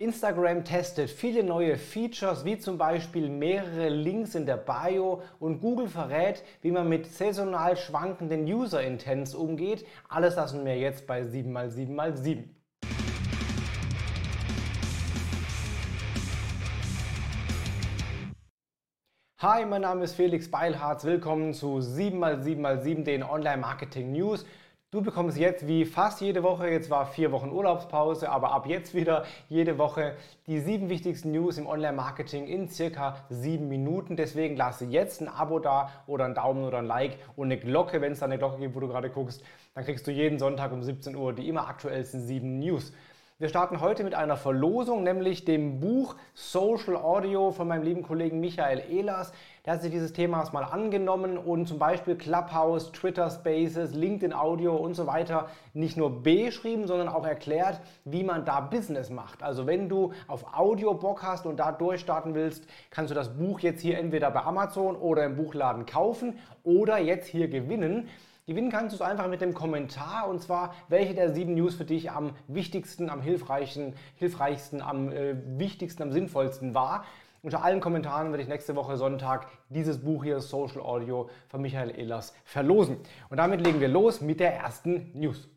Instagram testet viele neue Features, wie zum Beispiel mehrere Links in der Bio und Google verrät, wie man mit saisonal schwankenden User Intents umgeht. Alles das und mehr jetzt bei 7x7x7. Hi, mein Name ist Felix Beilharz. Willkommen zu 7x7x7, den Online Marketing News. Du bekommst jetzt wie fast jede Woche, jetzt war vier Wochen Urlaubspause, aber ab jetzt wieder jede Woche die sieben wichtigsten News im Online-Marketing in circa sieben Minuten. Deswegen lasse jetzt ein Abo da oder einen Daumen oder ein Like und eine Glocke, wenn es da eine Glocke gibt, wo du gerade guckst. Dann kriegst du jeden Sonntag um 17 Uhr die immer aktuellsten sieben News. Wir starten heute mit einer Verlosung, nämlich dem Buch Social Audio von meinem lieben Kollegen Michael Ehlers. Der hat sich dieses Themas mal angenommen und zum Beispiel Clubhouse, Twitter Spaces, LinkedIn Audio und so weiter nicht nur beschrieben, sondern auch erklärt, wie man da Business macht. Also wenn du auf Audio Bock hast und da durchstarten willst, kannst du das Buch jetzt hier entweder bei Amazon oder im Buchladen kaufen oder jetzt hier gewinnen. Gewinnen kannst du es einfach mit dem Kommentar und zwar, welche der sieben News für dich am wichtigsten, am hilfreichsten, hilfreichsten, am äh, wichtigsten, am sinnvollsten war. Unter allen Kommentaren werde ich nächste Woche Sonntag dieses Buch hier, Social Audio, von Michael Ehlers verlosen. Und damit legen wir los mit der ersten News.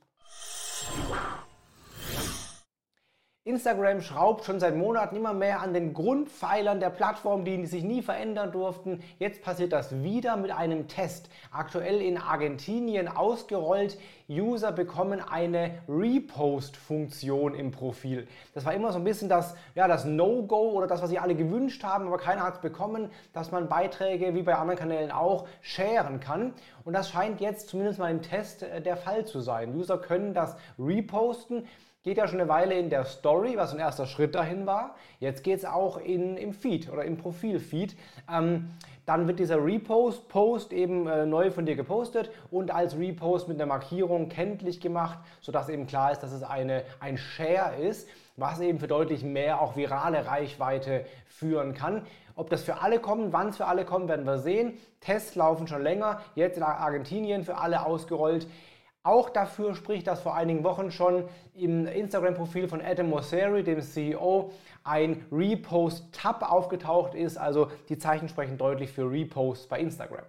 Instagram schraubt schon seit Monaten immer mehr an den Grundpfeilern der Plattform, die sich nie verändern durften. Jetzt passiert das wieder mit einem Test. Aktuell in Argentinien ausgerollt. User bekommen eine Repost-Funktion im Profil. Das war immer so ein bisschen das, ja, das No-Go oder das, was sie alle gewünscht haben, aber keiner hat es bekommen, dass man Beiträge wie bei anderen Kanälen auch sharen kann. Und das scheint jetzt zumindest mal im Test äh, der Fall zu sein. User können das reposten geht ja schon eine Weile in der Story, was ein erster Schritt dahin war. Jetzt geht es auch in, im Feed oder im Profilfeed. Ähm, dann wird dieser Repost-Post eben äh, neu von dir gepostet und als Repost mit einer Markierung kenntlich gemacht, sodass eben klar ist, dass es eine, ein Share ist, was eben für deutlich mehr auch virale Reichweite führen kann. Ob das für alle kommt, wann es für alle kommt, werden wir sehen. Tests laufen schon länger, jetzt in Argentinien für alle ausgerollt. Auch dafür spricht, dass vor einigen Wochen schon im Instagram-Profil von Adam Mosseri, dem CEO, ein Repost-Tab aufgetaucht ist. Also die Zeichen sprechen deutlich für Reposts bei Instagram.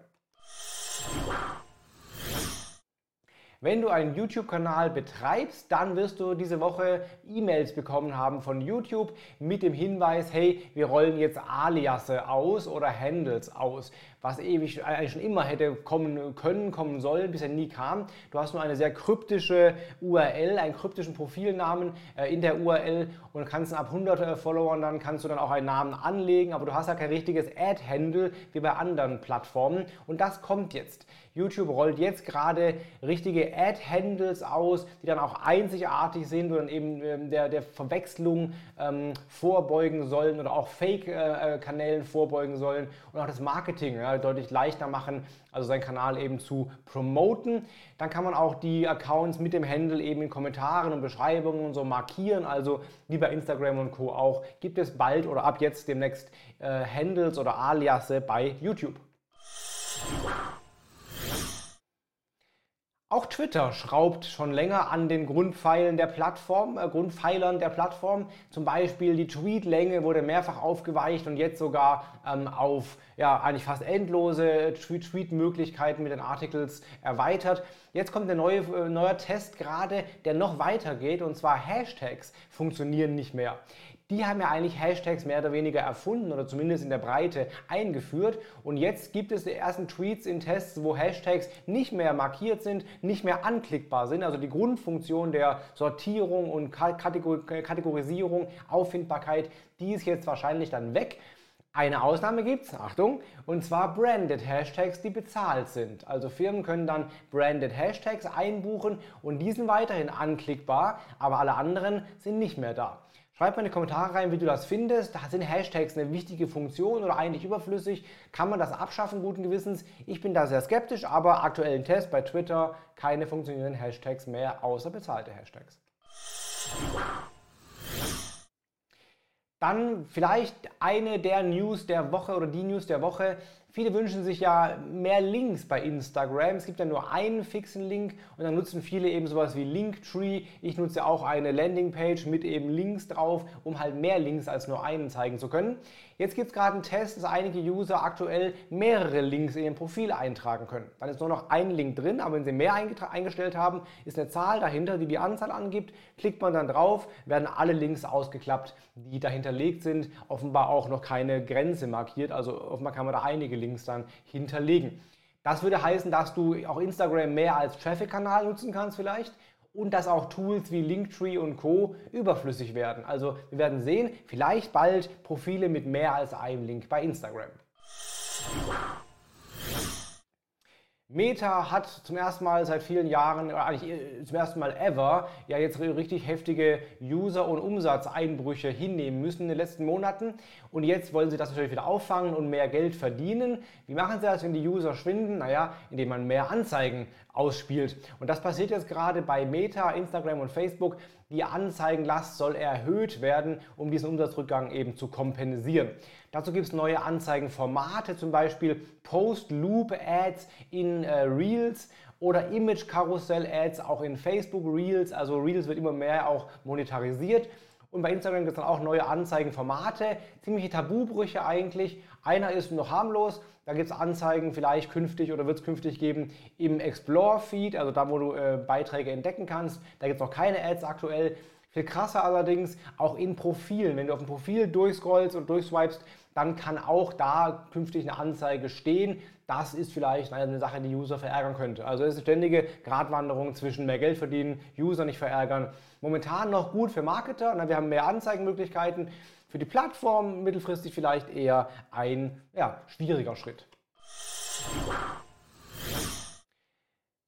Wenn du einen YouTube-Kanal betreibst, dann wirst du diese Woche E-Mails bekommen haben von YouTube mit dem Hinweis, hey, wir rollen jetzt Aliasse aus oder Handles aus, was ewig eigentlich schon immer hätte kommen können, kommen sollen, bisher nie kam. Du hast nur eine sehr kryptische URL, einen kryptischen Profilnamen äh, in der URL und kannst ab 100 äh, Followern dann kannst du dann auch einen Namen anlegen, aber du hast ja kein richtiges Ad-Handle wie bei anderen Plattformen und das kommt jetzt. YouTube rollt jetzt gerade richtige Ad-Handles aus, die dann auch einzigartig sind und eben ähm, der, der Verwechslung ähm, vorbeugen sollen oder auch Fake-Kanälen äh, vorbeugen sollen und auch das Marketing ja, deutlich leichter machen, also seinen Kanal eben zu promoten. Dann kann man auch die Accounts mit dem Handle eben in Kommentaren und Beschreibungen und so markieren, also wie bei Instagram und Co. auch, gibt es bald oder ab jetzt demnächst äh, Handles oder Aliasse bei YouTube. Auch Twitter schraubt schon länger an den Grundpfeilen der Plattform, äh, Grundpfeilern der Plattform. Zum Beispiel die Tweetlänge wurde mehrfach aufgeweicht und jetzt sogar ähm, auf ja, eigentlich fast endlose Tweet-Möglichkeiten mit den Articles erweitert. Jetzt kommt ein neue, äh, neuer Test gerade, der noch weiter geht und zwar Hashtags funktionieren nicht mehr die haben ja eigentlich Hashtags mehr oder weniger erfunden oder zumindest in der Breite eingeführt. Und jetzt gibt es die ersten Tweets in Tests, wo Hashtags nicht mehr markiert sind, nicht mehr anklickbar sind. Also die Grundfunktion der Sortierung und Kategorisierung, Auffindbarkeit, die ist jetzt wahrscheinlich dann weg. Eine Ausnahme gibt es, Achtung, und zwar Branded Hashtags, die bezahlt sind. Also Firmen können dann Branded Hashtags einbuchen und die sind weiterhin anklickbar, aber alle anderen sind nicht mehr da. Schreib mal in die Kommentare rein, wie du das findest. Da sind Hashtags eine wichtige Funktion oder eigentlich überflüssig. Kann man das abschaffen, guten Gewissens? Ich bin da sehr skeptisch, aber aktuellen Test bei Twitter keine funktionierenden Hashtags mehr, außer bezahlte Hashtags. Dann vielleicht eine der News der Woche oder die News der Woche. Viele wünschen sich ja mehr Links bei Instagram. Es gibt ja nur einen fixen Link und dann nutzen viele eben sowas wie Linktree. Ich nutze auch eine Landingpage mit eben Links drauf, um halt mehr Links als nur einen zeigen zu können. Jetzt gibt es gerade einen Test, dass einige User aktuell mehrere Links in ihr Profil eintragen können. Dann ist nur noch ein Link drin, aber wenn sie mehr eingestellt haben, ist eine Zahl dahinter, die die Anzahl angibt. Klickt man dann drauf, werden alle Links ausgeklappt, die dahinterlegt sind. Offenbar auch noch keine Grenze markiert, also offenbar kann man da einige Links dann hinterlegen. Das würde heißen, dass du auch Instagram mehr als Traffic-Kanal nutzen kannst vielleicht und dass auch Tools wie Linktree und Co. überflüssig werden. Also wir werden sehen, vielleicht bald Profile mit mehr als einem Link bei Instagram. Meta hat zum ersten Mal seit vielen Jahren, oder eigentlich äh, zum ersten Mal ever, ja jetzt richtig heftige User- und Umsatzeinbrüche hinnehmen müssen in den letzten Monaten. Und jetzt wollen sie das natürlich wieder auffangen und mehr Geld verdienen. Wie machen sie das, wenn die User schwinden? Naja, indem man mehr Anzeigen ausspielt. Und das passiert jetzt gerade bei Meta, Instagram und Facebook. Die Anzeigenlast soll erhöht werden, um diesen Umsatzrückgang eben zu kompensieren. Dazu gibt es neue Anzeigenformate, zum Beispiel Post-Loop-Ads in äh, Reels oder Image-Karussell-Ads auch in Facebook Reels. Also Reels wird immer mehr auch monetarisiert. Und bei Instagram gibt es dann auch neue Anzeigenformate, ziemliche Tabubrüche eigentlich. Einer ist noch harmlos, da gibt es Anzeigen vielleicht künftig oder wird es künftig geben im Explore-Feed, also da, wo du äh, Beiträge entdecken kannst. Da gibt es noch keine Ads aktuell. Viel krasser allerdings auch in Profilen. Wenn du auf ein Profil durchscrollst und durchswipest, dann kann auch da künftig eine Anzeige stehen. Das ist vielleicht eine Sache, die User verärgern könnte. Also es ist eine ständige Gratwanderung zwischen mehr Geld verdienen, User nicht verärgern. Momentan noch gut für Marketer, wir haben mehr Anzeigenmöglichkeiten. Für die Plattform mittelfristig vielleicht eher ein ja, schwieriger Schritt.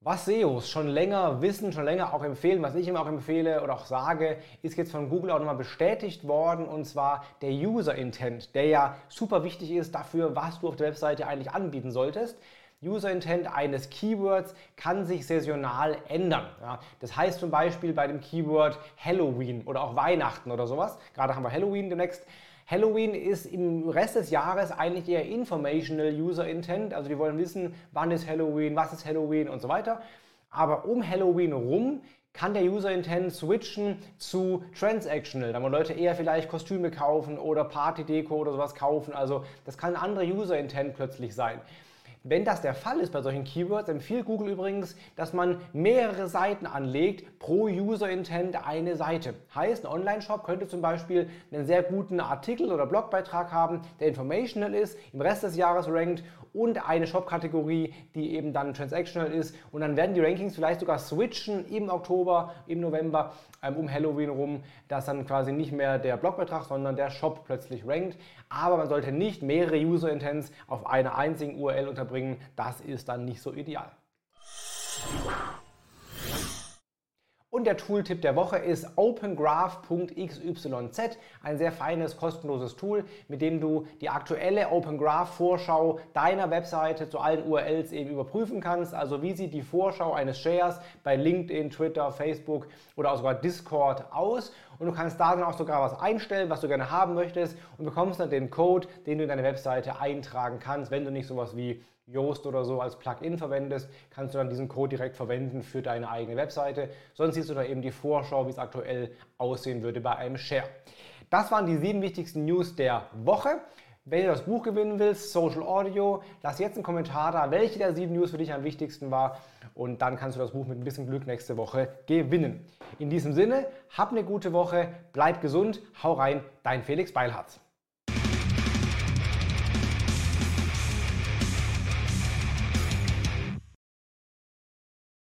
Was SEOs schon länger wissen, schon länger auch empfehlen, was ich immer auch empfehle oder auch sage, ist jetzt von Google auch nochmal bestätigt worden und zwar der User Intent, der ja super wichtig ist dafür, was du auf der Webseite eigentlich anbieten solltest. User Intent eines Keywords kann sich saisonal ändern. Ja, das heißt zum Beispiel bei dem Keyword Halloween oder auch Weihnachten oder sowas. Gerade haben wir Halloween demnächst. Halloween ist im Rest des Jahres eigentlich eher Informational User Intent. Also die wollen wissen, wann ist Halloween, was ist Halloween und so weiter. Aber um Halloween rum kann der User Intent switchen zu Transactional. Da wollen Leute eher vielleicht Kostüme kaufen oder Party-Deko oder sowas kaufen. Also das kann ein anderer User Intent plötzlich sein. Wenn das der Fall ist bei solchen Keywords, empfiehlt Google übrigens, dass man mehrere Seiten anlegt, pro User Intent eine Seite. Heißt, ein Online-Shop könnte zum Beispiel einen sehr guten Artikel oder Blogbeitrag haben, der informational ist, im Rest des Jahres rankt und eine Shop-Kategorie, die eben dann transactional ist. Und dann werden die Rankings vielleicht sogar switchen im Oktober, im November, ähm, um Halloween rum, dass dann quasi nicht mehr der Blogbeitrag, sondern der Shop plötzlich rankt. Aber man sollte nicht mehrere User-Intents auf einer einzigen URL unterbringen. Das ist dann nicht so ideal. Und der Tooltip der Woche ist opengraph.xyz, ein sehr feines, kostenloses Tool, mit dem du die aktuelle Open Graph Vorschau deiner Webseite zu allen URLs eben überprüfen kannst. Also wie sieht die Vorschau eines Shares bei LinkedIn, Twitter, Facebook oder auch sogar Discord aus? Und du kannst da dann auch sogar was einstellen, was du gerne haben möchtest und bekommst dann den Code, den du in deine Webseite eintragen kannst, wenn du nicht sowas wie Yoast oder so als Plugin verwendest, kannst du dann diesen Code direkt verwenden für deine eigene Webseite. Sonst siehst du da eben die Vorschau, wie es aktuell aussehen würde bei einem Share. Das waren die sieben wichtigsten News der Woche. Wenn du das Buch gewinnen willst, Social Audio, lass jetzt einen Kommentar da, welche der sieben News für dich am wichtigsten war. Und dann kannst du das Buch mit ein bisschen Glück nächste Woche gewinnen. In diesem Sinne, hab eine gute Woche, bleib gesund, hau rein, dein Felix Beilharz.